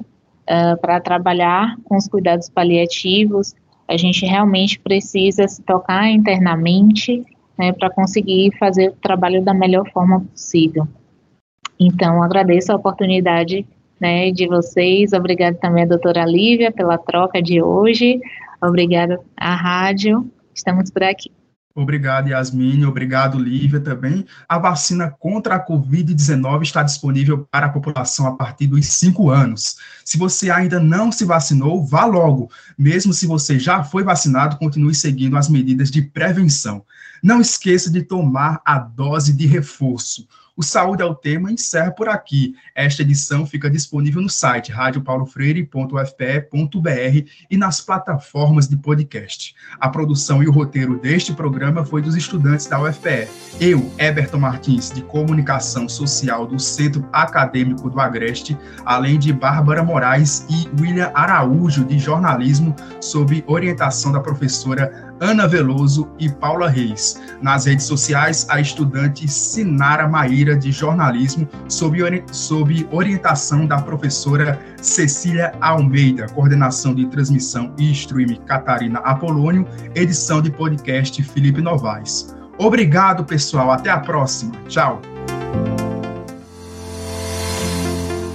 Uh, Para trabalhar com os cuidados paliativos, a gente realmente precisa se tocar internamente né, para conseguir fazer o trabalho da melhor forma possível. Então, agradeço a oportunidade né, de vocês, obrigado também a doutora Lívia pela troca de hoje, obrigada à rádio, estamos por aqui. Obrigado, Yasmine. Obrigado, Lívia, também. A vacina contra a Covid-19 está disponível para a população a partir dos 5 anos. Se você ainda não se vacinou, vá logo. Mesmo se você já foi vacinado, continue seguindo as medidas de prevenção. Não esqueça de tomar a dose de reforço. O Saúde é o Tema encerra por aqui. Esta edição fica disponível no site radiopaulofreire.ufpe.br e nas plataformas de podcast. A produção e o roteiro deste programa foi dos estudantes da UFPE. Eu, Eberton Martins, de Comunicação Social do Centro Acadêmico do Agreste, além de Bárbara Moraes e William Araújo, de Jornalismo, sob orientação da professora Ana Veloso e Paula Reis. Nas redes sociais, a estudante Sinara Maíra, de jornalismo, sob, sob orientação da professora Cecília Almeida, coordenação de transmissão e streaming Catarina Apolônio, edição de podcast Felipe Novaes. Obrigado, pessoal. Até a próxima. Tchau.